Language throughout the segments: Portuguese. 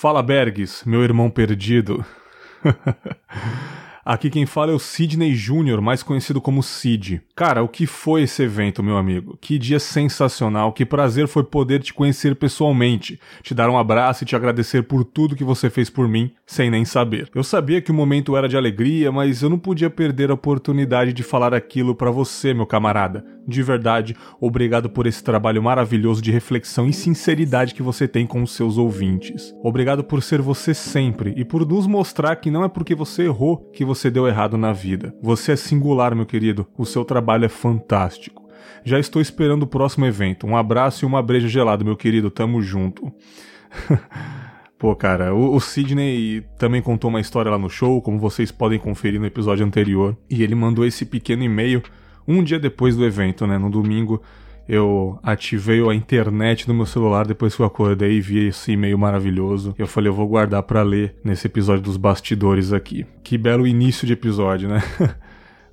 Fala Bergs, meu irmão perdido. Aqui quem fala é o Sidney Júnior, mais conhecido como Sid. Cara, o que foi esse evento, meu amigo? Que dia sensacional, que prazer foi poder te conhecer pessoalmente, te dar um abraço e te agradecer por tudo que você fez por mim, sem nem saber. Eu sabia que o momento era de alegria, mas eu não podia perder a oportunidade de falar aquilo para você, meu camarada. De verdade, obrigado por esse trabalho maravilhoso de reflexão e sinceridade que você tem com os seus ouvintes. Obrigado por ser você sempre e por nos mostrar que não é porque você errou que você deu errado na vida. Você é singular, meu querido. O seu trabalho é fantástico. Já estou esperando o próximo evento. Um abraço e uma breja gelada, meu querido. Tamo junto. Pô, cara, o, o Sidney também contou uma história lá no show, como vocês podem conferir no episódio anterior. E ele mandou esse pequeno e-mail um dia depois do evento, né? No domingo, eu ativei a internet no meu celular depois que eu acordei e vi esse e-mail maravilhoso. Eu falei, eu vou guardar para ler nesse episódio dos bastidores aqui. Que belo início de episódio, né?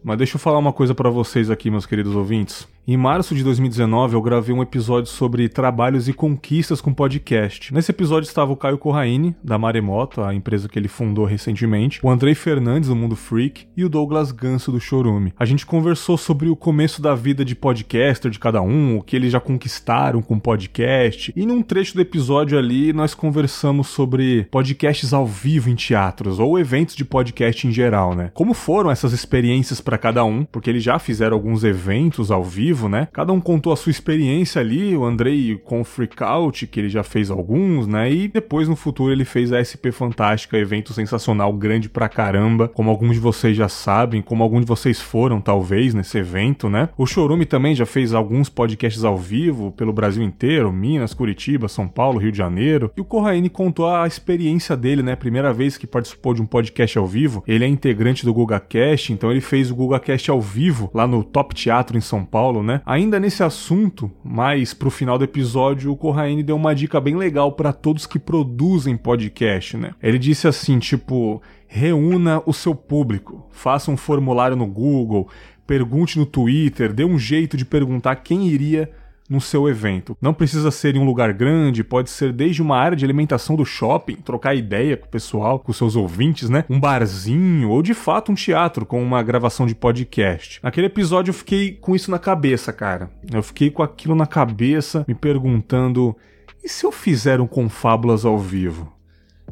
Mas deixa eu falar uma coisa para vocês aqui, meus queridos ouvintes. Em março de 2019, eu gravei um episódio sobre trabalhos e conquistas com podcast. Nesse episódio estava o Caio Corraine, da Maremoto, a empresa que ele fundou recentemente, o Andrei Fernandes, do Mundo Freak, e o Douglas Ganso, do Chorume. A gente conversou sobre o começo da vida de podcaster de cada um, o que eles já conquistaram com podcast, e num trecho do episódio ali nós conversamos sobre podcasts ao vivo em teatros, ou eventos de podcast em geral, né? Como foram essas experiências para cada um, porque eles já fizeram alguns eventos ao vivo vivo, né? Cada um contou a sua experiência ali, o Andrei com o Freakout, que ele já fez alguns, né? E depois no futuro ele fez a SP Fantástica, evento sensacional, grande pra caramba, como alguns de vocês já sabem, como alguns de vocês foram talvez nesse evento, né? O Chorume também já fez alguns podcasts ao vivo pelo Brasil inteiro, Minas, Curitiba, São Paulo, Rio de Janeiro. E o Corraine contou a experiência dele, né? Primeira vez que participou de um podcast ao vivo. Ele é integrante do GugaCast, então ele fez o GugaCast ao vivo lá no Top Teatro em São Paulo, né? Ainda nesse assunto, mais pro final do episódio, o Corraine deu uma dica bem legal para todos que produzem podcast, né? Ele disse assim, tipo, reúna o seu público, faça um formulário no Google, pergunte no Twitter, dê um jeito de perguntar quem iria no seu evento. Não precisa ser em um lugar grande, pode ser desde uma área de alimentação do shopping, trocar ideia com o pessoal, com seus ouvintes, né? Um barzinho ou de fato um teatro com uma gravação de podcast. Naquele episódio eu fiquei com isso na cabeça, cara. Eu fiquei com aquilo na cabeça, me perguntando: e se eu fizer um Confábulas ao vivo?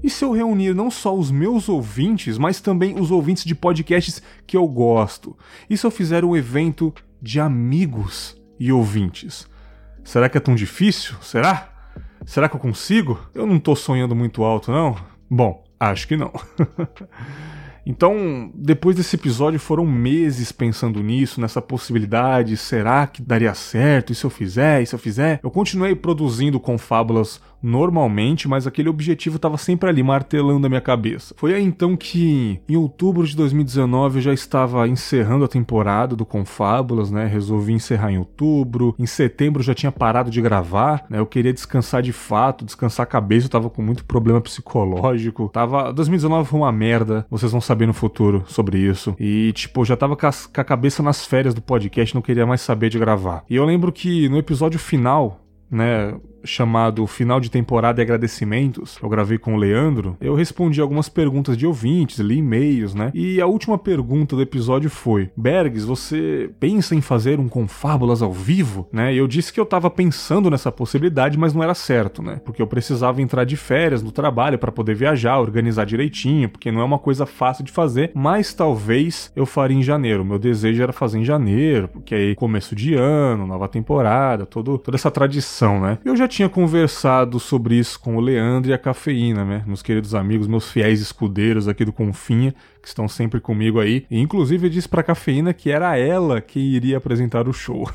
E se eu reunir não só os meus ouvintes, mas também os ouvintes de podcasts que eu gosto? E se eu fizer um evento de amigos e ouvintes? Será que é tão difícil? Será? Será que eu consigo? Eu não tô sonhando muito alto, não? Bom, acho que não. Então, depois desse episódio, foram meses pensando nisso, nessa possibilidade. Será que daria certo? E se eu fizer? E se eu fizer? Eu continuei produzindo com fábulas normalmente, mas aquele objetivo estava sempre ali martelando a minha cabeça. Foi aí então que, em outubro de 2019, eu já estava encerrando a temporada do Confábulas, né? Resolvi encerrar em outubro. Em setembro eu já tinha parado de gravar, né? Eu queria descansar de fato, descansar a cabeça, eu tava com muito problema psicológico. Tava 2019 foi uma merda. Vocês vão saber no futuro sobre isso. E tipo, já tava com a cabeça nas férias do podcast, não queria mais saber de gravar. E eu lembro que no episódio final, né, chamado Final de Temporada e Agradecimentos, eu gravei com o Leandro, eu respondi algumas perguntas de ouvintes, li e-mails, né? E a última pergunta do episódio foi: Bergs, você pensa em fazer um Confábulas ao vivo? Né? E eu disse que eu tava pensando nessa possibilidade, mas não era certo, né? Porque eu precisava entrar de férias no trabalho para poder viajar, organizar direitinho, porque não é uma coisa fácil de fazer, mas talvez eu faria em janeiro. Meu desejo era fazer em janeiro, porque aí começo de ano, nova temporada, todo, toda essa tradição, né? Eu já tinha conversado sobre isso com o Leandro e a Cafeína, né? Meus queridos amigos, meus fiéis escudeiros aqui do Confinha, que estão sempre comigo aí. E, inclusive, disse pra Cafeína que era ela que iria apresentar o show.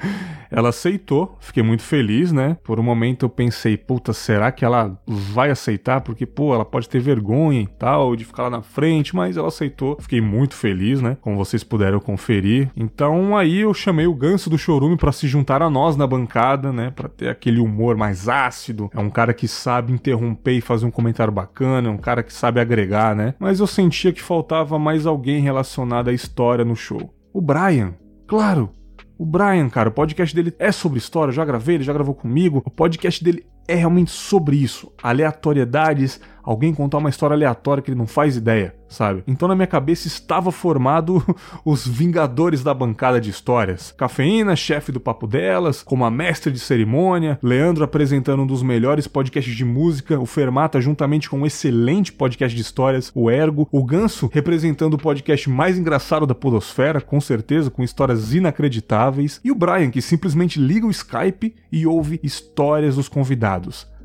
ela aceitou, fiquei muito feliz, né? Por um momento eu pensei, puta, será que ela vai aceitar? Porque, pô, ela pode ter vergonha e tal de ficar lá na frente, mas ela aceitou. Fiquei muito feliz, né? Como vocês puderam conferir. Então aí eu chamei o Ganso do Chorume para se juntar a nós na bancada, né? Para ter aquele humor mais ácido. É um cara que sabe interromper e fazer um comentário bacana, é um cara que sabe agregar, né? Mas eu sentia que faltava mais alguém relacionado à história no show. O Brian, claro, o Brian, cara, o podcast dele é sobre história, eu já gravei, ele já gravou comigo. O podcast dele é realmente sobre isso. Aleatoriedades, alguém contar uma história aleatória que ele não faz ideia, sabe? Então na minha cabeça estava formado os Vingadores da bancada de histórias. Cafeína, chefe do papo delas, como a mestre de cerimônia, Leandro apresentando um dos melhores podcasts de música, o Fermata juntamente com um excelente podcast de histórias, o Ergo, o Ganso representando o podcast mais engraçado da podosfera, com certeza, com histórias inacreditáveis, e o Brian que simplesmente liga o Skype e ouve histórias dos convidados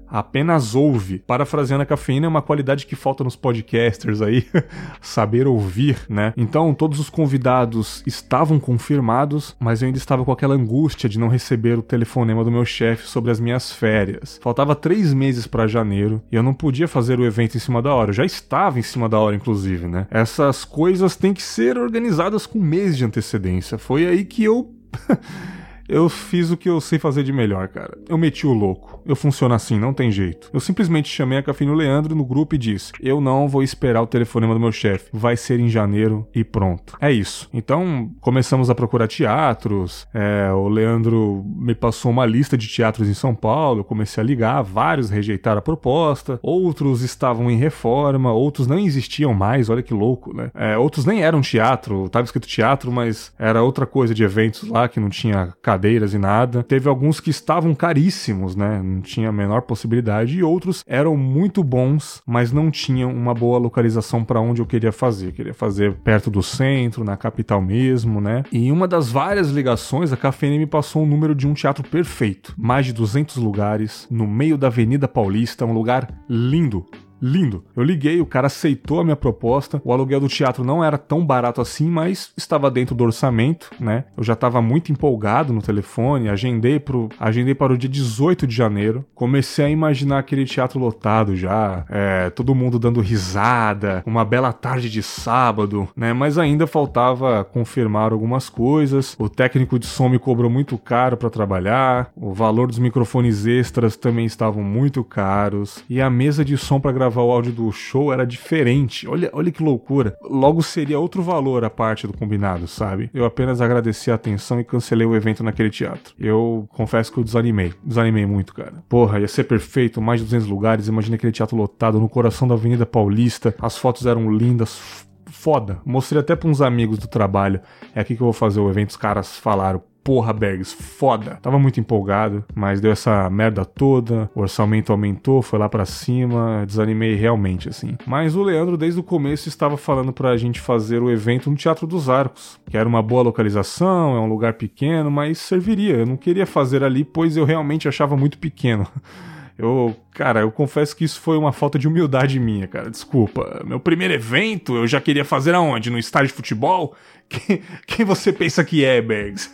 apenas ouve. Parafraseando a cafeína é uma qualidade que falta nos podcasters aí, saber ouvir, né? Então, todos os convidados estavam confirmados, mas eu ainda estava com aquela angústia de não receber o telefonema do meu chefe sobre as minhas férias. Faltava três meses para janeiro e eu não podia fazer o evento em cima da hora. Eu já estava em cima da hora, inclusive, né? Essas coisas têm que ser organizadas com meses de antecedência. Foi aí que eu. Eu fiz o que eu sei fazer de melhor, cara. Eu meti o louco. Eu funciono assim, não tem jeito. Eu simplesmente chamei a Cafino Leandro no grupo e disse: Eu não vou esperar o telefonema do meu chefe. Vai ser em janeiro e pronto. É isso. Então começamos a procurar teatros. É, o Leandro me passou uma lista de teatros em São Paulo. Eu comecei a ligar. Vários rejeitaram a proposta. Outros estavam em reforma. Outros não existiam mais. Olha que louco, né? É, outros nem eram teatro. Tava escrito teatro, mas era outra coisa de eventos lá que não tinha cadeiras e nada. Teve alguns que estavam caríssimos, né? Não tinha a menor possibilidade. E outros eram muito bons, mas não tinham uma boa localização para onde eu queria fazer. Eu queria fazer perto do centro, na capital mesmo, né? E em uma das várias ligações, a Cafeína me passou o número de um teatro perfeito. Mais de 200 lugares, no meio da Avenida Paulista, um lugar lindo lindo. Eu liguei, o cara aceitou a minha proposta. O aluguel do teatro não era tão barato assim, mas estava dentro do orçamento, né? Eu já estava muito empolgado no telefone, agendei, pro, agendei para o dia 18 de janeiro. Comecei a imaginar aquele teatro lotado já, é, todo mundo dando risada, uma bela tarde de sábado, né? Mas ainda faltava confirmar algumas coisas. O técnico de som me cobrou muito caro para trabalhar, o valor dos microfones extras também estavam muito caros e a mesa de som para gravar gravar o áudio do show era diferente. Olha, olha que loucura. Logo seria outro valor a parte do combinado, sabe? Eu apenas agradeci a atenção e cancelei o evento naquele teatro. Eu confesso que eu desanimei. Desanimei muito, cara. Porra, ia ser perfeito, mais de 200 lugares. Imagina aquele teatro lotado no coração da Avenida Paulista. As fotos eram lindas, foda. Mostrei até para uns amigos do trabalho. É aqui que eu vou fazer o evento. Os caras falaram, porra, Bergs, foda. Tava muito empolgado, mas deu essa merda toda, o orçamento aumentou, foi lá para cima, desanimei realmente, assim. Mas o Leandro, desde o começo, estava falando pra gente fazer o evento no Teatro dos Arcos, que era uma boa localização, é um lugar pequeno, mas serviria. Eu não queria fazer ali, pois eu realmente achava muito pequeno. Eu, cara, eu confesso que isso foi uma falta de humildade minha, cara. Desculpa. Meu primeiro evento eu já queria fazer aonde? No estádio de futebol? Quem, quem você pensa que é, Bergs?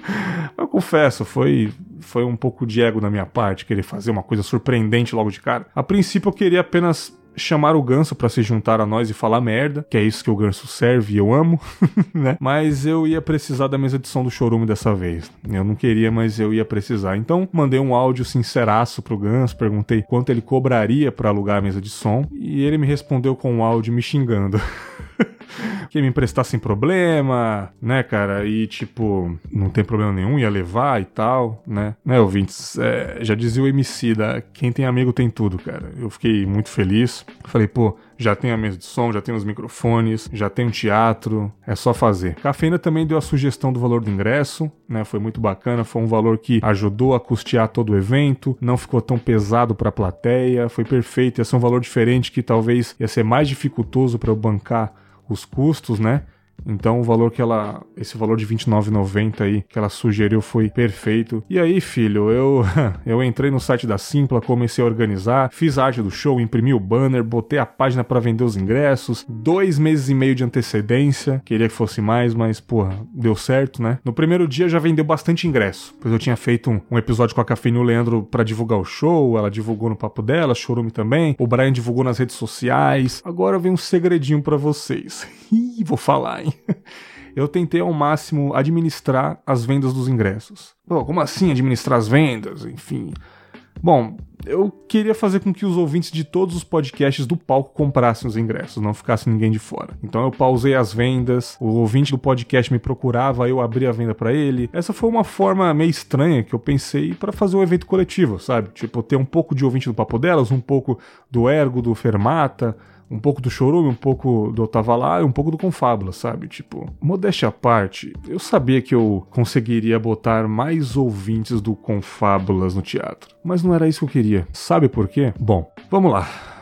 eu confesso, foi, foi um pouco de ego da minha parte querer fazer uma coisa surpreendente logo de cara. A princípio eu queria apenas chamar o Ganso para se juntar a nós e falar merda, que é isso que o Ganso serve e eu amo, né? Mas eu ia precisar da mesa de som do Chorume dessa vez. Eu não queria, mas eu ia precisar. Então, mandei um áudio sinceraço pro Ganso, perguntei quanto ele cobraria para alugar a mesa de som, e ele me respondeu com um áudio me xingando. que me emprestar sem problema, né, cara? E tipo, não tem problema nenhum, ia levar e tal, né? Né, ouvintes? É, já dizia o MC da quem tem amigo tem tudo, cara. Eu fiquei muito feliz. Falei, pô, já tem a mesa de som, já tem os microfones, já tem um teatro, é só fazer. Cafeína também deu a sugestão do valor do ingresso, né? Foi muito bacana, foi um valor que ajudou a custear todo o evento, não ficou tão pesado para a plateia, foi perfeito, ia ser um valor diferente que talvez ia ser mais dificultoso para eu bancar os custos, né? Então o valor que ela, esse valor de 29,90 aí que ela sugeriu foi perfeito. E aí, filho, eu eu entrei no site da Simpla, comecei a organizar, fiz a arte do show, imprimi o banner, botei a página para vender os ingressos, dois meses e meio de antecedência, queria que fosse mais, mas porra, deu certo, né? No primeiro dia já vendeu bastante ingresso, pois eu tinha feito um, um episódio com a Café e o Leandro para divulgar o show, ela divulgou no papo dela, Chorume também, o Brian divulgou nas redes sociais. Agora vem um segredinho para vocês. Ih, vou falar, hein? eu tentei ao máximo administrar as vendas dos ingressos. Pô, como assim administrar as vendas? Enfim. Bom, eu queria fazer com que os ouvintes de todos os podcasts do palco comprassem os ingressos, não ficasse ninguém de fora. Então eu pausei as vendas, o ouvinte do podcast me procurava, eu abri a venda para ele. Essa foi uma forma meio estranha que eu pensei para fazer um evento coletivo, sabe? Tipo, ter um pouco de ouvinte do Papo Delas, um pouco do Ergo, do Fermata, um pouco do Chorume, um pouco do Tava Lá e um pouco do Confábula, sabe? Tipo, modéstia à parte, eu sabia que eu conseguiria botar mais ouvintes do Confábulas no teatro, mas não era isso que eu queria. Sabe por quê? Bom, vamos lá.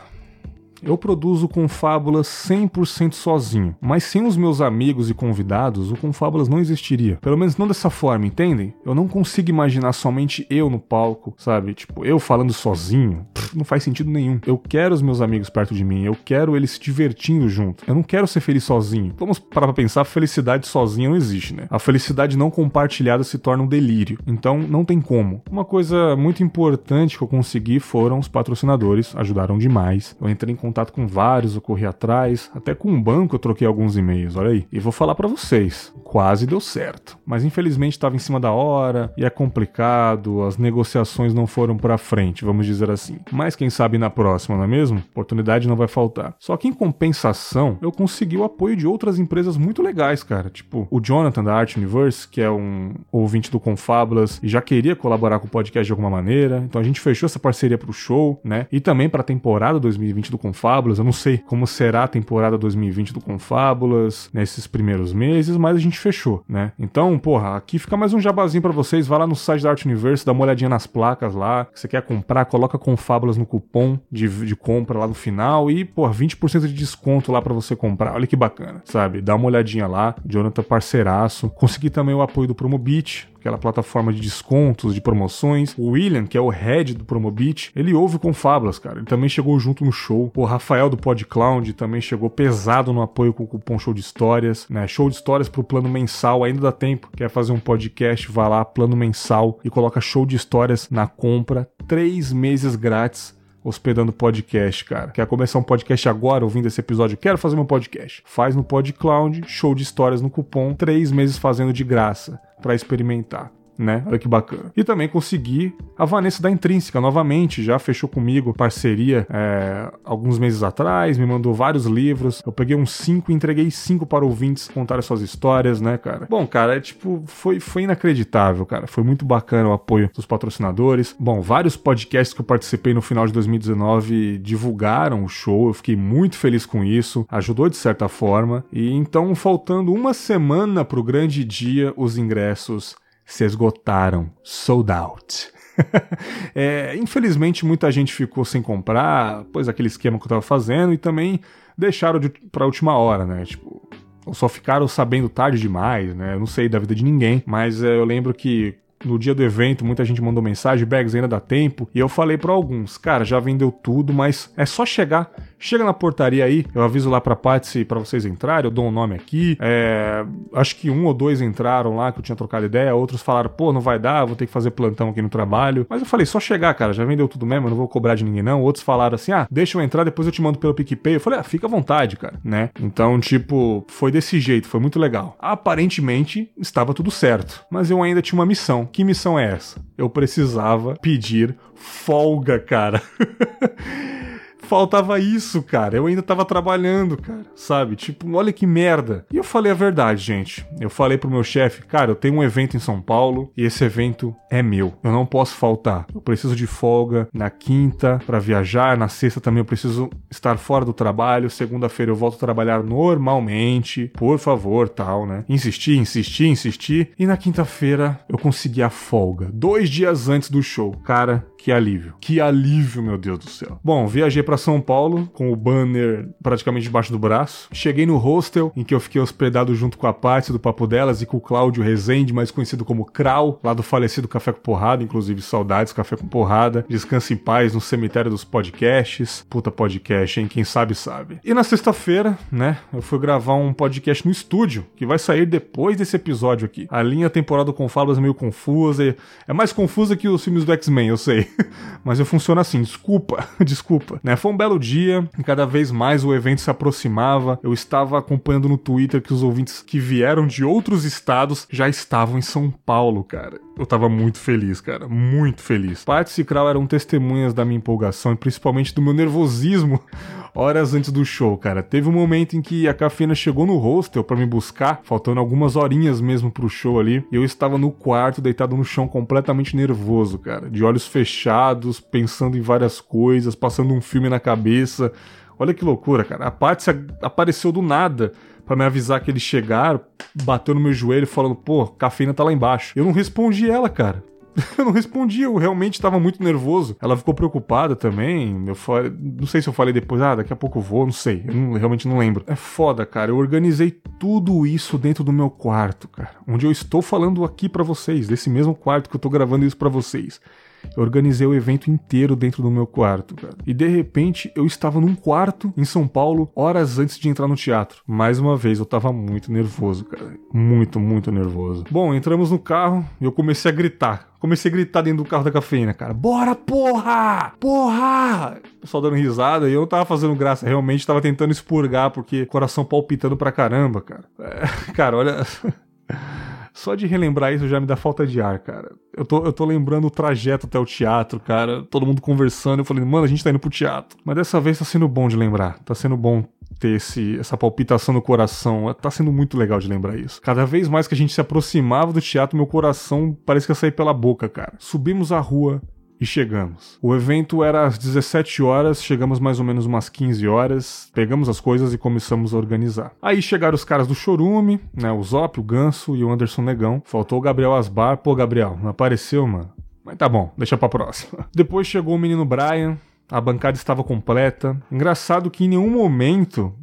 Eu produzo Confábulas 100% sozinho, mas sem os meus amigos e convidados, o Confábulas não existiria. Pelo menos não dessa forma, entendem? Eu não consigo imaginar somente eu no palco, sabe? Tipo, eu falando sozinho. Não faz sentido nenhum. Eu quero os meus amigos perto de mim, eu quero eles se divertindo junto. Eu não quero ser feliz sozinho. Vamos parar pra pensar, felicidade sozinha não existe, né? A felicidade não compartilhada se torna um delírio. Então, não tem como. Uma coisa muito importante que eu consegui foram os patrocinadores, ajudaram demais. Eu entrei em contato com vários, eu corri atrás, até com um banco eu troquei alguns e-mails, olha aí. E vou falar para vocês, quase deu certo. Mas infelizmente estava em cima da hora e é complicado, as negociações não foram para frente, vamos dizer assim. Mas quem sabe na próxima, não é mesmo? Oportunidade não vai faltar. Só que em compensação, eu consegui o apoio de outras empresas muito legais, cara. Tipo, o Jonathan da Art Universe, que é um ouvinte do Confablas e já queria colaborar com o podcast de alguma maneira. Então a gente fechou essa parceria pro show, né? E também pra temporada 2020 do Confablas Confábulas. Eu não sei como será a temporada 2020 do Confábulas nesses primeiros meses, mas a gente fechou, né? Então, porra, aqui fica mais um jabazinho para vocês. Vai lá no site da Art Universe, dá uma olhadinha nas placas lá. Que você quer comprar, coloca Confábulas no cupom de, de compra lá no final e, porra, 20% de desconto lá para você comprar. Olha que bacana, sabe? Dá uma olhadinha lá. Jonathan parceiraço. Consegui também o apoio do Promobit, aquela plataforma de descontos, de promoções. O William, que é o head do Promobit, ele ouve com Fábulas, cara. Ele também chegou junto no show. O Rafael do PodCloud também chegou pesado no apoio com o cupom Show de Histórias, né? Show de Histórias pro plano mensal, ainda dá tempo. Quer fazer um podcast, vá lá, plano mensal e coloca Show de Histórias na compra. Três meses grátis hospedando podcast, cara. Quer começar um podcast agora, ouvindo esse episódio? Quero fazer meu podcast. Faz no PodCloud, show de histórias no cupom, três meses fazendo de graça para experimentar né? Olha que bacana. E também consegui a Vanessa da Intrínseca novamente, já fechou comigo parceria é, alguns meses atrás, me mandou vários livros. Eu peguei uns cinco e entreguei cinco para ouvintes contar suas histórias, né, cara? Bom, cara, é tipo, foi, foi inacreditável, cara. Foi muito bacana o apoio dos patrocinadores. Bom, vários podcasts que eu participei no final de 2019 divulgaram o show, eu fiquei muito feliz com isso, ajudou de certa forma. E então, faltando uma semana pro grande dia, os ingressos se esgotaram, sold out. é, infelizmente, muita gente ficou sem comprar, pois aquele esquema que eu tava fazendo, e também deixaram de, pra última hora, né? Tipo, ou só ficaram sabendo tarde demais, né? Eu não sei da vida de ninguém, mas é, eu lembro que no dia do evento, muita gente mandou mensagem, bags ainda dá tempo. E eu falei para alguns, cara, já vendeu tudo, mas é só chegar. Chega na portaria aí, eu aviso lá pra Patsy para vocês entrarem, eu dou um nome aqui. É, acho que um ou dois entraram lá que eu tinha trocado ideia, outros falaram, pô, não vai dar, vou ter que fazer plantão aqui no trabalho. Mas eu falei, só chegar, cara, já vendeu tudo mesmo, eu não vou cobrar de ninguém não. Outros falaram assim, ah, deixa eu entrar, depois eu te mando pelo PicPay. Eu falei, ah, fica à vontade, cara, né? Então, tipo, foi desse jeito, foi muito legal. Aparentemente, estava tudo certo, mas eu ainda tinha uma missão. Que missão é essa? Eu precisava pedir folga, cara. faltava isso, cara. Eu ainda tava trabalhando, cara. Sabe? Tipo, olha que merda. E eu falei a verdade, gente. Eu falei pro meu chefe, cara, eu tenho um evento em São Paulo e esse evento é meu. Eu não posso faltar. Eu preciso de folga na quinta para viajar, na sexta também eu preciso estar fora do trabalho. Segunda-feira eu volto a trabalhar normalmente. Por favor, tal, né? Insisti, insisti, insisti. E na quinta-feira eu consegui a folga. Dois dias antes do show. Cara, que alívio. Que alívio, meu Deus do céu. Bom, viajei para São Paulo com o banner praticamente debaixo do braço. Cheguei no hostel em que eu fiquei hospedado junto com a Paty do Papo Delas e com o Cláudio Rezende, mais conhecido como Krau, lá do falecido Café com Porrada, inclusive saudades Café com Porrada. Descanse em paz no cemitério dos podcasts. Puta podcast, hein? Quem sabe sabe. E na sexta-feira, né, eu fui gravar um podcast no estúdio, que vai sair depois desse episódio aqui. A linha temporal do Confalas é meio confusa, é mais confusa que os filmes do X-Men, eu sei. Mas eu funciono assim, desculpa, desculpa. Né? Foi um belo dia, e cada vez mais o evento se aproximava. Eu estava acompanhando no Twitter que os ouvintes que vieram de outros estados já estavam em São Paulo, cara. Eu tava muito feliz, cara, muito feliz. Paty e Kral eram testemunhas da minha empolgação e principalmente do meu nervosismo horas antes do show, cara. Teve um momento em que a cafeína chegou no hostel para me buscar, faltando algumas horinhas mesmo pro show ali, e eu estava no quarto, deitado no chão, completamente nervoso, cara, de olhos fechados, pensando em várias coisas, passando um filme na cabeça. Olha que loucura, cara. A Patsy apareceu do nada para me avisar que eles chegaram, bateu no meu joelho falando, pô, cafeína tá lá embaixo. Eu não respondi ela, cara. eu não respondi, eu realmente estava muito nervoso. Ela ficou preocupada também. Eu falei, não sei se eu falei depois, ah, daqui a pouco eu vou, não sei. Eu não, realmente não lembro. É foda, cara. Eu organizei tudo isso dentro do meu quarto, cara. Onde eu estou falando aqui para vocês, desse mesmo quarto que eu tô gravando isso para vocês. Eu organizei o evento inteiro dentro do meu quarto, cara. E de repente eu estava num quarto em São Paulo horas antes de entrar no teatro. Mais uma vez eu tava muito nervoso, cara. Muito, muito nervoso. Bom, entramos no carro e eu comecei a gritar. Comecei a gritar dentro do carro da cafeína, cara. Bora, porra! Porra! O pessoal dando risada e eu não tava fazendo graça, realmente tava tentando expurgar, porque coração palpitando pra caramba, cara. É, cara, olha. Só de relembrar isso já me dá falta de ar, cara. Eu tô, eu tô lembrando o trajeto até o teatro, cara. Todo mundo conversando. Eu falei, mano, a gente tá indo pro teatro. Mas dessa vez tá sendo bom de lembrar. Tá sendo bom ter esse, essa palpitação no coração. Tá sendo muito legal de lembrar isso. Cada vez mais que a gente se aproximava do teatro, meu coração parece que ia sair pela boca, cara. Subimos a rua, e chegamos. O evento era às 17 horas, chegamos mais ou menos umas 15 horas, pegamos as coisas e começamos a organizar. Aí chegaram os caras do Chorume, né, o Zop, o Ganso e o Anderson Negão. Faltou o Gabriel Asbar. Pô, Gabriel, não apareceu, mano? Mas tá bom, deixa pra próxima. Depois chegou o menino Brian, a bancada estava completa. Engraçado que em nenhum momento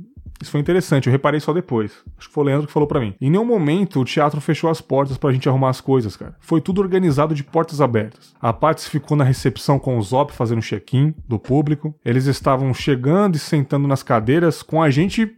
isso foi interessante, eu reparei só depois. Acho que foi o Leandro que falou para mim. Em nenhum momento o teatro fechou as portas pra gente arrumar as coisas, cara. Foi tudo organizado de portas abertas. A Patsy ficou na recepção com o Zop fazendo check-in do público. Eles estavam chegando e sentando nas cadeiras com a gente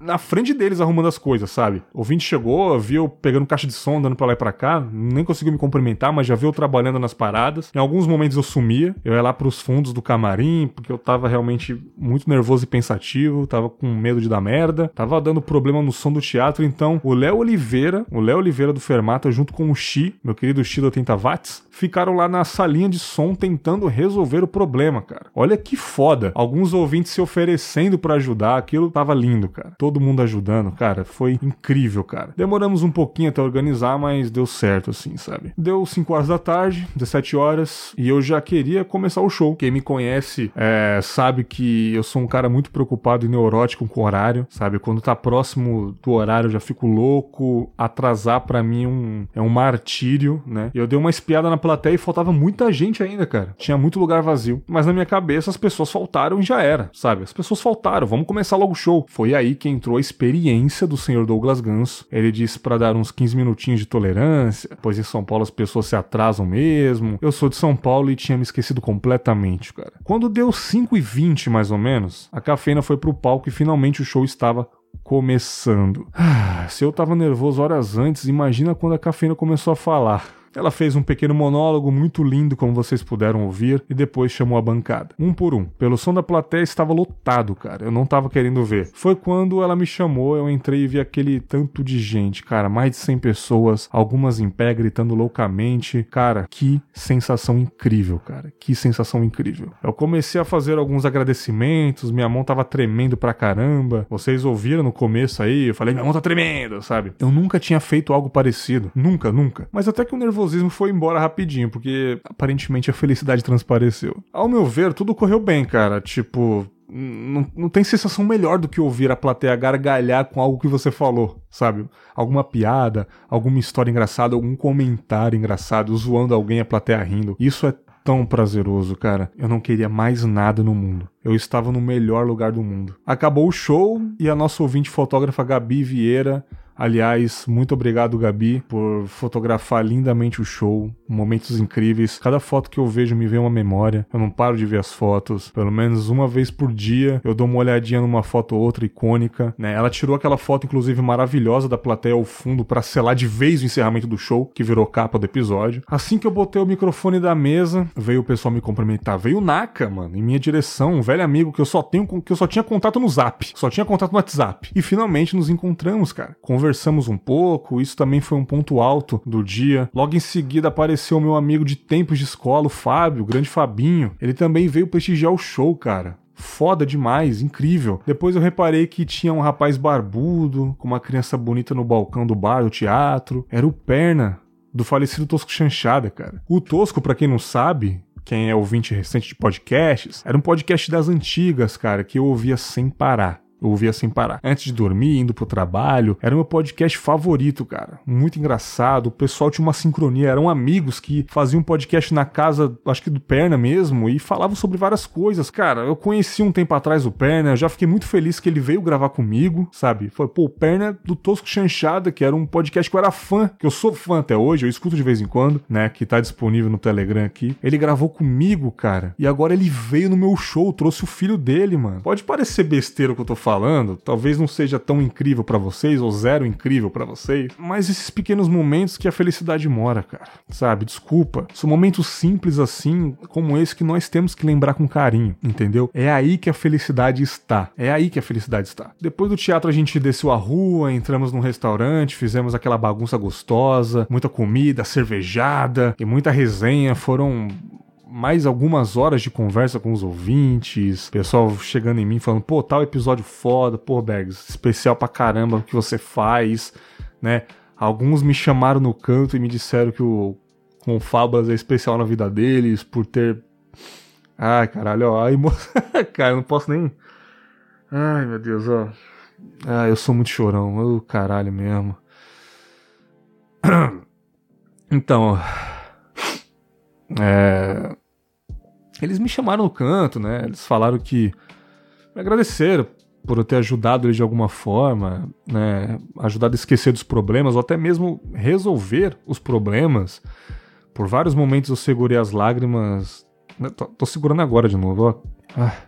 na frente deles arrumando as coisas, sabe? O ouvinte chegou, viu pegando caixa de som, andando pra lá e pra cá, nem conseguiu me cumprimentar, mas já viu trabalhando nas paradas. Em alguns momentos eu sumia, eu ia lá pros fundos do camarim, porque eu tava realmente muito nervoso e pensativo, tava com medo de dar merda, tava dando problema no som do teatro, então o Léo Oliveira, o Léo Oliveira do Fermata, junto com o Xi, meu querido Xi do 80 watts, ficaram lá na salinha de som tentando resolver o problema, cara. Olha que foda. Alguns ouvintes se oferecendo para ajudar, aquilo tava lindo, cara. Todo mundo ajudando, cara, foi incrível, cara. Demoramos um pouquinho até organizar, mas deu certo assim, sabe? Deu 5 horas da tarde, 17 horas, e eu já queria começar o show. Quem me conhece é, sabe que eu sou um cara muito preocupado e neurótico com horário horário, sabe? Quando tá próximo do horário eu já fico louco. Atrasar para mim é um, é um martírio, né? Eu dei uma espiada na plateia e faltava muita gente ainda, cara. Tinha muito lugar vazio. Mas na minha cabeça as pessoas faltaram e já era, sabe? As pessoas faltaram, vamos começar logo o show. Foi aí que entrou a experiência do senhor Douglas Ganso. Ele disse para dar uns 15 minutinhos de tolerância, pois em São Paulo as pessoas se atrasam mesmo. Eu sou de São Paulo e tinha me esquecido completamente, cara. Quando deu 5 e 20 mais ou menos, a cafeína foi pro palco e finalmente o show estava começando. Ah, se eu tava nervoso horas antes, imagina quando a cafeína começou a falar. Ela fez um pequeno monólogo muito lindo, como vocês puderam ouvir, e depois chamou a bancada. Um por um. Pelo som da plateia estava lotado, cara. Eu não tava querendo ver. Foi quando ela me chamou, eu entrei e vi aquele tanto de gente, cara. Mais de 100 pessoas, algumas em pé gritando loucamente. Cara, que sensação incrível, cara. Que sensação incrível. Eu comecei a fazer alguns agradecimentos, minha mão tava tremendo pra caramba. Vocês ouviram no começo aí, eu falei, minha mão tá tremendo, sabe? Eu nunca tinha feito algo parecido. Nunca, nunca. Mas até que o nervoso nervosismo foi embora rapidinho, porque aparentemente a felicidade transpareceu. Ao meu ver, tudo correu bem, cara. Tipo, não, não tem sensação melhor do que ouvir a plateia gargalhar com algo que você falou, sabe? Alguma piada, alguma história engraçada, algum comentário engraçado, zoando alguém, a plateia rindo. Isso é tão prazeroso, cara. Eu não queria mais nada no mundo. Eu estava no melhor lugar do mundo. Acabou o show e a nossa ouvinte fotógrafa Gabi Vieira Aliás, muito obrigado, Gabi, por fotografar lindamente o show, momentos incríveis. Cada foto que eu vejo me vem uma memória. Eu não paro de ver as fotos. Pelo menos uma vez por dia eu dou uma olhadinha numa foto ou outra icônica, né? Ela tirou aquela foto, inclusive, maravilhosa da plateia ao fundo para selar de vez o encerramento do show, que virou capa do episódio. Assim que eu botei o microfone da mesa, veio o pessoal me cumprimentar. Veio o Naka, mano, em minha direção, um velho amigo que eu só tenho que eu só tinha contato no Zap, só tinha contato no WhatsApp. E finalmente nos encontramos, cara. Conversamos um pouco, isso também foi um ponto alto do dia. Logo em seguida apareceu meu amigo de tempos de escola, o Fábio, o grande Fabinho. Ele também veio prestigiar o show, cara foda demais, incrível. Depois eu reparei que tinha um rapaz barbudo, com uma criança bonita no balcão do bar do teatro. Era o Perna, do falecido Tosco Chanchada, cara. O Tosco, para quem não sabe, quem é ouvinte recente de podcasts, era um podcast das antigas, cara, que eu ouvia sem parar. Eu ouvia sem parar. Antes de dormir, indo pro trabalho. Era meu podcast favorito, cara. Muito engraçado. O pessoal tinha uma sincronia. Eram amigos que faziam podcast na casa, acho que do Perna mesmo, e falavam sobre várias coisas. Cara, eu conheci um tempo atrás o Perna. Já fiquei muito feliz que ele veio gravar comigo, sabe? Foi, pô, o Perna do Tosco Chanchada, que era um podcast que eu era fã, que eu sou fã até hoje, eu escuto de vez em quando, né? Que tá disponível no Telegram aqui. Ele gravou comigo, cara. E agora ele veio no meu show, trouxe o filho dele, mano. Pode parecer besteira o que eu tô falando falando, talvez não seja tão incrível para vocês ou zero incrível para vocês, mas esses pequenos momentos que a felicidade mora, cara. Sabe? Desculpa. São momentos simples assim, como esse que nós temos que lembrar com carinho, entendeu? É aí que a felicidade está. É aí que a felicidade está. Depois do teatro a gente desceu a rua, entramos num restaurante, fizemos aquela bagunça gostosa, muita comida, cervejada e muita resenha. Foram mais algumas horas de conversa com os ouvintes, pessoal chegando em mim falando, pô, tal episódio foda, pô, Bergs, especial pra caramba o que você faz, né? Alguns me chamaram no canto e me disseram que o Confabas é especial na vida deles por ter. Ai, caralho, ó, moça. cara, eu não posso nem. Ai, meu Deus, ó. Ah, eu sou muito chorão, eu caralho mesmo. Então, é, eles me chamaram no canto, né? Eles falaram que me agradeceram por eu ter ajudado eles de alguma forma, né? Ajudado a esquecer dos problemas ou até mesmo resolver os problemas. Por vários momentos eu segurei as lágrimas. Né? Tô, tô segurando agora de novo, ó. Ah.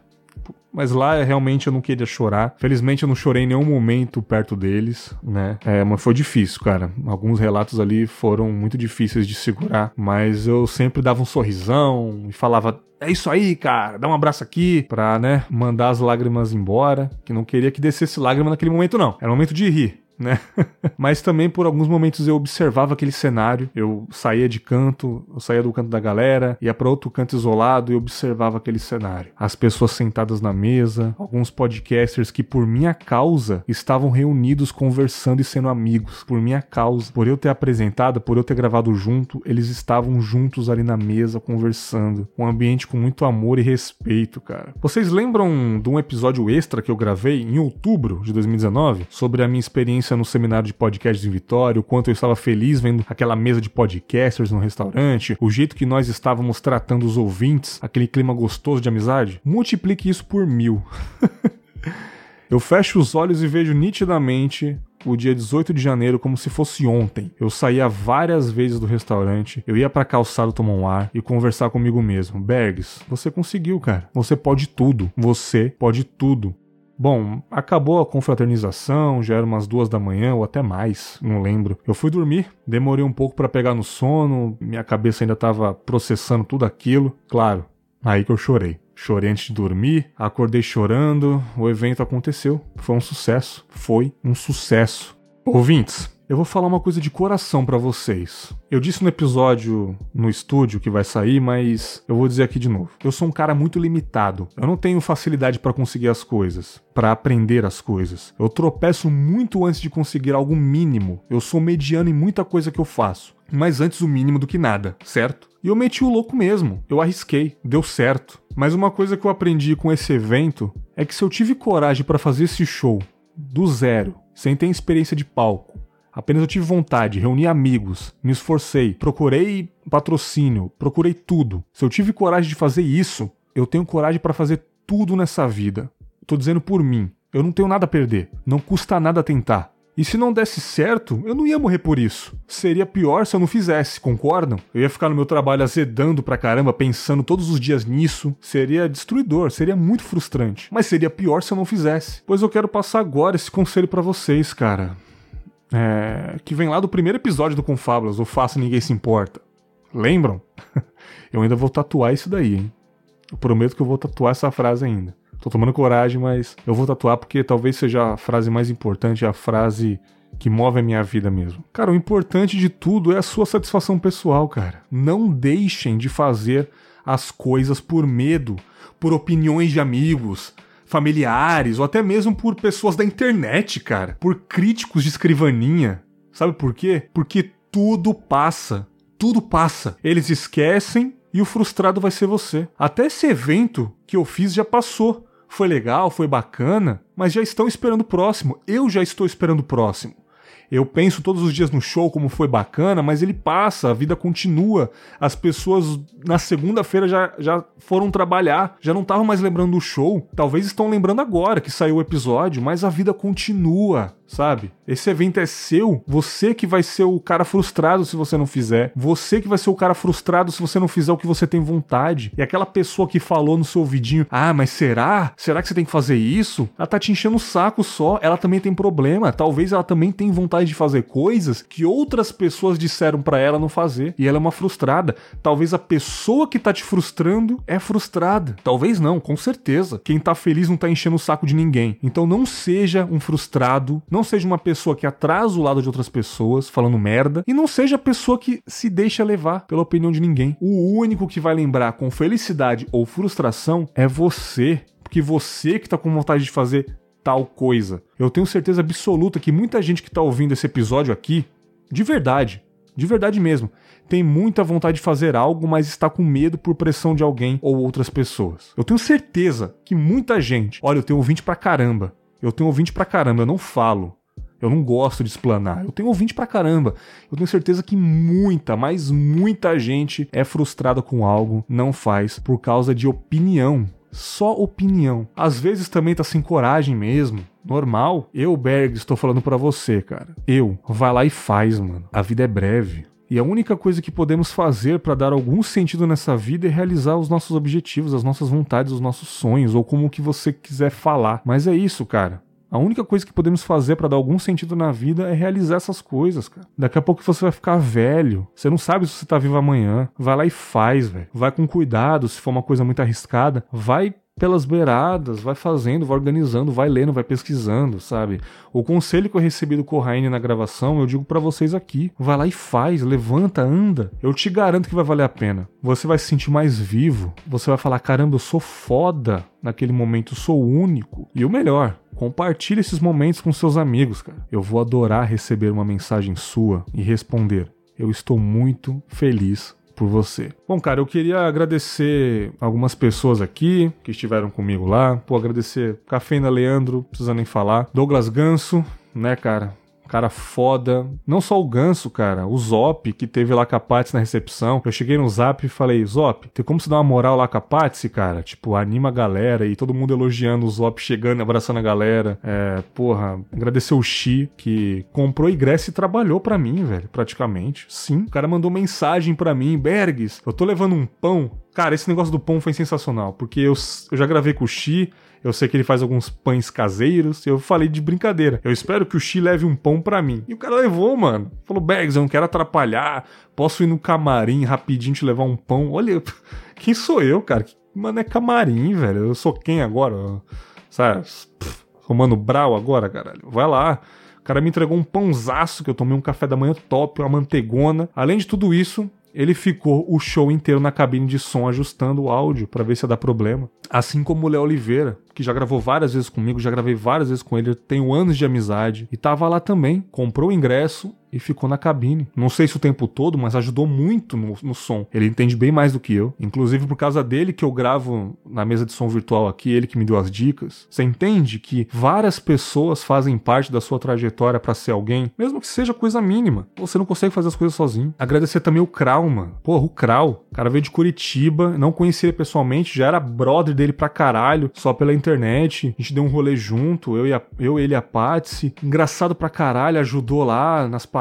Mas lá realmente eu não queria chorar. Felizmente eu não chorei em nenhum momento perto deles, né? É, mas foi difícil, cara. Alguns relatos ali foram muito difíceis de segurar. Mas eu sempre dava um sorrisão e falava: é isso aí, cara, dá um abraço aqui pra, né, mandar as lágrimas embora, que não queria que descesse lágrima naquele momento não. Era momento de rir né? Mas também por alguns momentos eu observava aquele cenário, eu saía de canto, eu saía do canto da galera, ia para outro canto isolado e observava aquele cenário. As pessoas sentadas na mesa, alguns podcasters que por minha causa estavam reunidos conversando e sendo amigos, por minha causa, por eu ter apresentado, por eu ter gravado junto, eles estavam juntos ali na mesa conversando, um ambiente com muito amor e respeito, cara. Vocês lembram de um episódio extra que eu gravei em outubro de 2019 sobre a minha experiência experiência no seminário de podcasts em Vitória, o quanto eu estava feliz vendo aquela mesa de podcasters no restaurante, o jeito que nós estávamos tratando os ouvintes, aquele clima gostoso de amizade. Multiplique isso por mil. eu fecho os olhos e vejo nitidamente o dia 18 de janeiro como se fosse ontem. Eu saía várias vezes do restaurante, eu ia pra calçada tomar um ar e conversar comigo mesmo. Bergs, você conseguiu, cara. Você pode tudo. Você pode tudo. Bom, acabou a confraternização, já era umas duas da manhã ou até mais, não lembro. Eu fui dormir, demorei um pouco para pegar no sono, minha cabeça ainda estava processando tudo aquilo. Claro, aí que eu chorei. Chorei antes de dormir, acordei chorando, o evento aconteceu. Foi um sucesso. Foi um sucesso. Ouvintes, eu vou falar uma coisa de coração para vocês. Eu disse no episódio no estúdio que vai sair, mas eu vou dizer aqui de novo. Eu sou um cara muito limitado. Eu não tenho facilidade para conseguir as coisas, para aprender as coisas. Eu tropeço muito antes de conseguir algo mínimo. Eu sou mediano em muita coisa que eu faço, mas antes o mínimo do que nada, certo? E eu meti o louco mesmo. Eu arrisquei, deu certo. Mas uma coisa que eu aprendi com esse evento é que se eu tive coragem para fazer esse show do zero, sem ter experiência de palco, Apenas eu tive vontade, reuni amigos, me esforcei, procurei patrocínio, procurei tudo. Se eu tive coragem de fazer isso, eu tenho coragem para fazer tudo nessa vida. Tô dizendo por mim. Eu não tenho nada a perder. Não custa nada tentar. E se não desse certo, eu não ia morrer por isso. Seria pior se eu não fizesse, concordam? Eu ia ficar no meu trabalho azedando pra caramba, pensando todos os dias nisso. Seria destruidor, seria muito frustrante. Mas seria pior se eu não fizesse. Pois eu quero passar agora esse conselho para vocês, cara. É, que vem lá do primeiro episódio do Confábulas, o Faça Ninguém Se Importa. Lembram? eu ainda vou tatuar isso daí, hein? Eu prometo que eu vou tatuar essa frase ainda. Tô tomando coragem, mas eu vou tatuar porque talvez seja a frase mais importante, a frase que move a minha vida mesmo. Cara, o importante de tudo é a sua satisfação pessoal, cara. Não deixem de fazer as coisas por medo, por opiniões de amigos, familiares ou até mesmo por pessoas da internet, cara, por críticos de escrivaninha. Sabe por quê? Porque tudo passa. Tudo passa. Eles esquecem e o frustrado vai ser você. Até esse evento que eu fiz já passou foi legal, foi bacana, mas já estão esperando o próximo. Eu já estou esperando o próximo. Eu penso todos os dias no show como foi bacana, mas ele passa, a vida continua. As pessoas na segunda-feira já, já foram trabalhar, já não estavam mais lembrando do show. Talvez estão lembrando agora que saiu o episódio, mas a vida continua sabe? Esse evento é seu, você que vai ser o cara frustrado se você não fizer, você que vai ser o cara frustrado se você não fizer o que você tem vontade. E aquela pessoa que falou no seu ouvidinho: "Ah, mas será? Será que você tem que fazer isso?" Ela tá te enchendo o saco só, ela também tem problema, talvez ela também tenha vontade de fazer coisas que outras pessoas disseram para ela não fazer, e ela é uma frustrada. Talvez a pessoa que tá te frustrando é frustrada. Talvez não, com certeza. Quem tá feliz não tá enchendo o saco de ninguém. Então não seja um frustrado, não não seja uma pessoa que atrasa o lado de outras pessoas falando merda e não seja a pessoa que se deixa levar pela opinião de ninguém. O único que vai lembrar com felicidade ou frustração é você, porque você que tá com vontade de fazer tal coisa. Eu tenho certeza absoluta que muita gente que tá ouvindo esse episódio aqui, de verdade, de verdade mesmo, tem muita vontade de fazer algo, mas está com medo por pressão de alguém ou outras pessoas. Eu tenho certeza que muita gente, olha, eu tenho ouvinte pra caramba, eu tenho ouvinte pra caramba, eu não falo. Eu não gosto de explanar. Eu tenho ouvinte pra caramba. Eu tenho certeza que muita, mas muita gente é frustrada com algo, não faz por causa de opinião. Só opinião. Às vezes também tá sem coragem mesmo. Normal. Eu, Berg, estou falando para você, cara. Eu, vai lá e faz, mano. A vida é breve. E a única coisa que podemos fazer para dar algum sentido nessa vida é realizar os nossos objetivos, as nossas vontades, os nossos sonhos, ou como que você quiser falar. Mas é isso, cara. A única coisa que podemos fazer para dar algum sentido na vida é realizar essas coisas, cara. Daqui a pouco você vai ficar velho. Você não sabe se você tá vivo amanhã. Vai lá e faz, velho. Vai com cuidado, se for uma coisa muito arriscada. Vai pelas beiradas, vai fazendo, vai organizando, vai lendo, vai pesquisando, sabe? O conselho que eu recebi do Corraine na gravação, eu digo para vocês aqui. Vai lá e faz, levanta, anda. Eu te garanto que vai valer a pena. Você vai se sentir mais vivo. Você vai falar: caramba, eu sou foda naquele momento, sou único. E o melhor, compartilhe esses momentos com seus amigos, cara. Eu vou adorar receber uma mensagem sua e responder. Eu estou muito feliz por você. Bom, cara, eu queria agradecer algumas pessoas aqui que estiveram comigo lá. Pô, agradecer Cafeina Leandro, precisa nem falar. Douglas Ganso, né, cara? Cara foda. Não só o Ganso, cara, o Zop, que teve lá Capates na recepção. Eu cheguei no Zap e falei, Zop, tem como se dar uma moral lá Capates, cara? Tipo, anima a galera e todo mundo elogiando o Zop, chegando, abraçando a galera. É, porra, agradecer o Xi, que comprou ingresso e trabalhou para mim, velho, praticamente. Sim, o cara mandou mensagem para mim, Bergs, eu tô levando um pão. Cara, esse negócio do pão foi sensacional, porque eu, eu já gravei com o Xi, eu sei que ele faz alguns pães caseiros. Eu falei de brincadeira. Eu espero que o Xi leve um pão para mim. E o cara levou, mano. Falou, Bags, eu não quero atrapalhar. Posso ir no camarim rapidinho te levar um pão? Olha, quem sou eu, cara? Mano, é camarim, velho. Eu sou quem agora? Sabe? Romano Brau agora, caralho. Vai lá. O cara me entregou um pãozaço que eu tomei um café da manhã top, uma mantegona. Além de tudo isso, ele ficou o show inteiro na cabine de som ajustando o áudio para ver se ia dar problema. Assim como o Léo Oliveira, que já gravou várias vezes comigo, já gravei várias vezes com ele, tenho anos de amizade e tava lá também, comprou o ingresso e ficou na cabine. Não sei se o tempo todo, mas ajudou muito no, no, som. Ele entende bem mais do que eu. Inclusive por causa dele que eu gravo na mesa de som virtual aqui, ele que me deu as dicas. Você entende que várias pessoas fazem parte da sua trajetória para ser alguém, mesmo que seja coisa mínima. Você não consegue fazer as coisas sozinho. Agradecer também o Krau, mano. Porra, o Krau. O cara veio de Curitiba, não conhecia ele pessoalmente, já era brother dele pra caralho, só pela internet. A gente deu um rolê junto, eu e a, eu, ele e a Patsy. Engraçado pra caralho, ajudou lá nas paradas,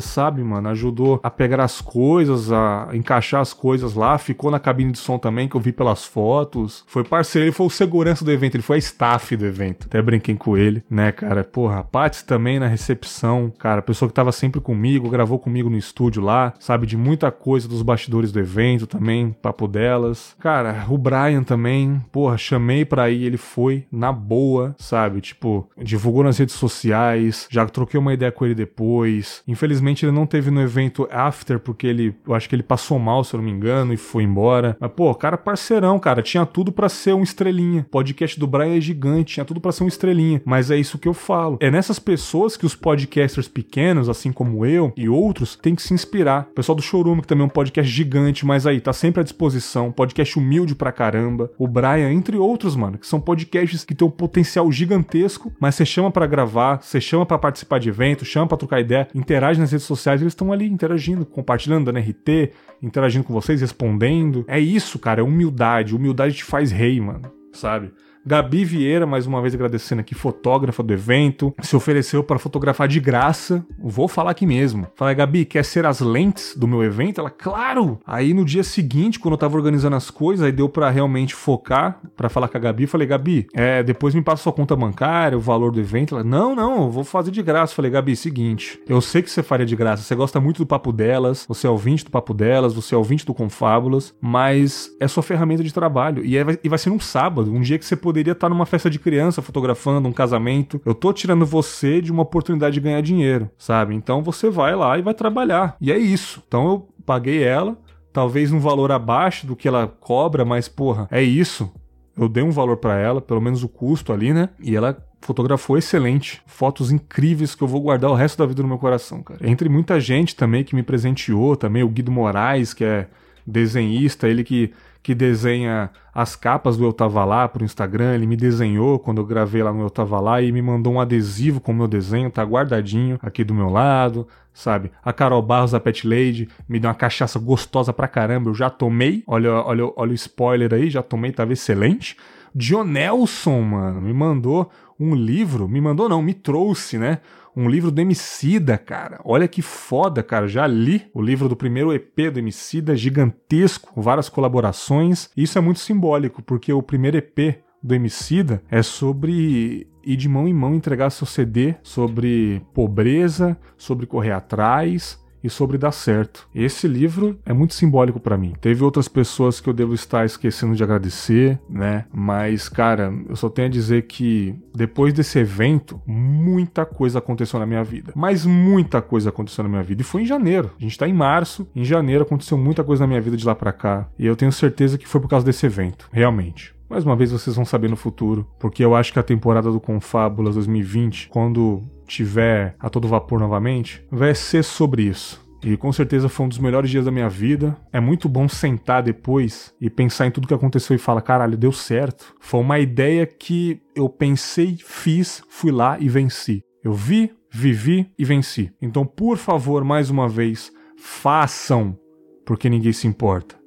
sabe, mano? Ajudou a pegar as coisas, a encaixar as coisas lá. Ficou na cabine de som também, que eu vi pelas fotos. Foi parceiro, ele foi o segurança do evento, ele foi a staff do evento. Até brinquei com ele, né, cara? Porra, a Patsy também na recepção, cara, pessoa que tava sempre comigo, gravou comigo no estúdio lá, sabe de muita coisa dos bastidores do evento também, papo delas. Cara, o Brian também, porra, chamei pra ir, ele foi na boa, sabe? Tipo, divulgou nas redes sociais, já troquei uma ideia com ele depois. Infelizmente ele não teve no evento after, porque ele, eu acho que ele passou mal, se eu não me engano, e foi embora. Mas, pô, cara parceirão, cara, tinha tudo para ser um estrelinha. Podcast do Brian é gigante, tinha tudo para ser um estrelinha. Mas é isso que eu falo. É nessas pessoas que os podcasters pequenos, assim como eu e outros, tem que se inspirar. O pessoal do Showroom, que também é um podcast gigante, mas aí tá sempre à disposição. Podcast humilde pra caramba. O Brian, entre outros, mano, que são podcasts que tem um potencial gigantesco, mas você chama para gravar, você chama para participar de evento, chama para trocar ideia, interage nas redes sociais, eles estão ali interagindo, compartilhando, dando RT, interagindo com vocês, respondendo. É isso, cara, é humildade. Humildade te faz rei, mano, sabe? Gabi Vieira, mais uma vez agradecendo aqui, fotógrafa do evento, se ofereceu para fotografar de graça. Vou falar aqui mesmo. Falei, Gabi, quer ser as lentes do meu evento? Ela, claro! Aí no dia seguinte, quando eu tava organizando as coisas, aí deu para realmente focar, para falar com a Gabi. Falei, Gabi, é, depois me passa sua conta bancária, o valor do evento. Ela, não, não, eu vou fazer de graça. Falei, Gabi, seguinte, eu sei que você faria de graça, você gosta muito do papo delas, você é ouvinte do papo delas, você é ouvinte do Confábulas, mas é sua ferramenta de trabalho. E, é, e vai ser um sábado, um dia que você poderia poderia estar numa festa de criança fotografando um casamento. Eu tô tirando você de uma oportunidade de ganhar dinheiro, sabe? Então você vai lá e vai trabalhar. E é isso. Então eu paguei ela, talvez um valor abaixo do que ela cobra, mas porra, é isso. Eu dei um valor para ela, pelo menos o custo ali, né? E ela fotografou excelente, fotos incríveis que eu vou guardar o resto da vida no meu coração, cara. Entre muita gente também que me presenteou, também o Guido Moraes, que é desenhista, ele que que desenha as capas do Eu Tava Lá pro Instagram. Ele me desenhou quando eu gravei lá no Eu Tava Lá e me mandou um adesivo com o meu desenho, tá guardadinho aqui do meu lado, sabe? A Carol Barros, a Pet Lady, me deu uma cachaça gostosa pra caramba. Eu já tomei, olha, olha, olha o spoiler aí, já tomei, tava excelente. Dionelson, mano, me mandou um livro, me mandou não, me trouxe, né? Um livro do Emicida, cara. Olha que foda, cara. Já li o livro do primeiro EP do Emicida, gigantesco, várias colaborações. Isso é muito simbólico, porque o primeiro EP do Emicida é sobre ir de mão em mão entregar seu CD, sobre pobreza, sobre correr atrás, e sobre dar certo. Esse livro é muito simbólico para mim. Teve outras pessoas que eu devo estar esquecendo de agradecer, né? Mas, cara, eu só tenho a dizer que depois desse evento, muita coisa aconteceu na minha vida. Mas muita coisa aconteceu na minha vida. E foi em janeiro. A gente tá em março. Em janeiro aconteceu muita coisa na minha vida de lá para cá. E eu tenho certeza que foi por causa desse evento. Realmente. Mais uma vez vocês vão saber no futuro, porque eu acho que a temporada do Confábulas 2020, quando tiver a todo vapor novamente, vai ser sobre isso. E com certeza foi um dos melhores dias da minha vida. É muito bom sentar depois e pensar em tudo que aconteceu e falar: caralho, deu certo. Foi uma ideia que eu pensei, fiz, fui lá e venci. Eu vi, vivi e venci. Então, por favor, mais uma vez, façam, porque ninguém se importa.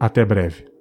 Até breve.